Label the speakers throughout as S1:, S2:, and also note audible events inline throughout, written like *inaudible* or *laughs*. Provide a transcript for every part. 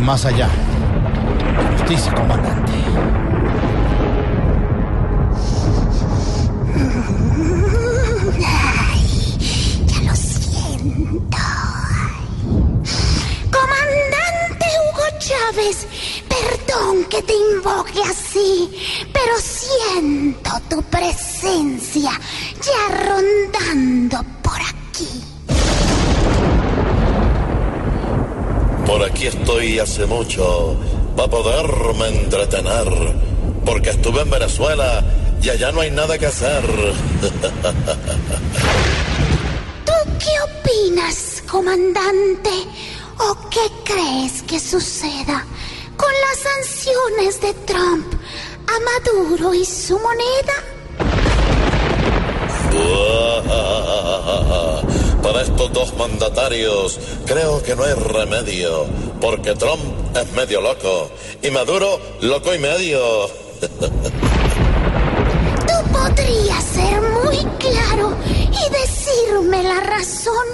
S1: Más allá. Justicia, comandante.
S2: Ya lo siento. Comandante Hugo Chávez, perdón que te invoque así, pero siento tu presencia aquí
S3: estoy hace mucho para poderme entretener, porque estuve en Venezuela y allá no hay nada que hacer. *laughs*
S2: ¿Tú qué opinas, comandante? ¿O qué crees que suceda con las sanciones de Trump a Maduro y su moneda? *laughs*
S3: Para estos dos mandatarios creo que no hay remedio, porque Trump es medio loco y Maduro loco y medio.
S2: Tú podrías ser muy claro y decirme la razón.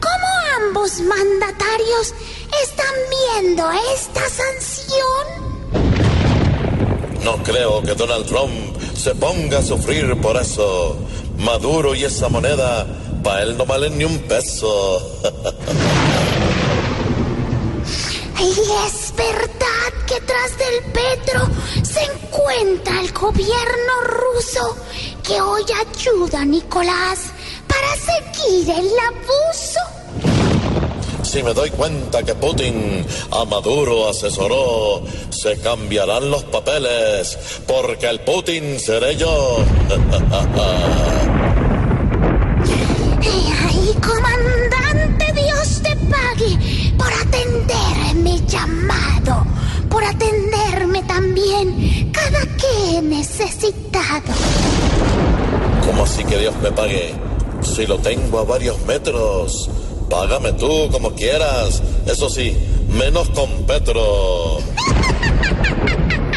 S2: ¿Cómo ambos mandatarios están viendo esta sanción?
S3: No creo que Donald Trump se ponga a sufrir por eso. Maduro y esa moneda, para él no valen ni un peso. *laughs*
S2: Y es verdad que tras del Petro se encuentra el gobierno ruso que hoy ayuda a Nicolás para seguir el abuso.
S3: Si me doy cuenta que Putin a Maduro asesoró, se cambiarán los papeles, porque el Putin seré yo. *laughs*
S2: llamado, por atenderme también cada que he necesitado.
S3: ¿Cómo así que Dios me pague? Si lo tengo a varios metros, págame tú como quieras. Eso sí, menos con Petro. *laughs*